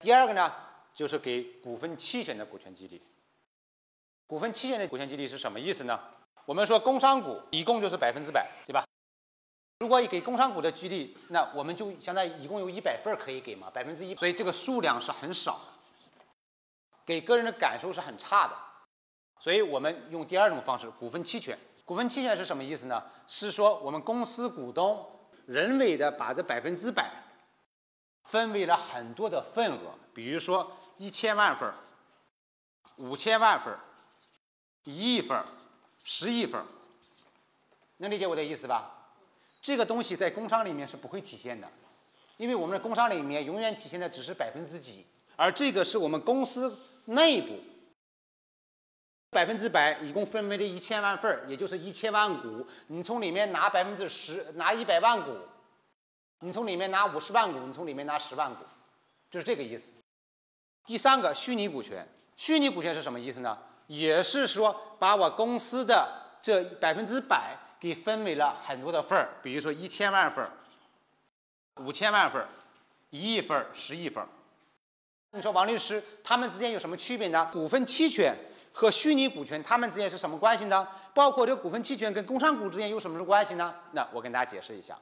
第二个呢，就是给股份期权的股权激励。股份期权的股权激励是什么意思呢？我们说工商股一共就是百分之百，对吧？如果给工商股的激励，那我们就相当于一共有一百份可以给嘛，百分之一，所以这个数量是很少，给个人的感受是很差的。所以我们用第二种方式，股份期权。股份期权是什么意思呢？是说我们公司股东人为的把这百分之百分为了很多的份额，比如说一千万份儿、五千万份儿、一亿份儿、十亿份儿，能理解我的意思吧？这个东西在工商里面是不会体现的，因为我们的工商里面永远体现的只是百分之几，而这个是我们公司内部百分之百，一共分为了一千万份儿，也就是一千万股，你从里面拿百分之十，拿一百万股，你从里面拿五十万股，你从里面拿十万股，就是这个意思。第三个，虚拟股权，虚拟股权是什么意思呢？也是说把我公司的这百分之百。给分为了很多的份儿，比如说一千万份儿、五千万份儿、一亿份儿、十亿份儿。你说王律师，他们之间有什么区别呢？股份期权和虚拟股权，他们之间是什么关系呢？包括这股份期权跟工商股之间有什么关系呢？那我跟大家解释一下。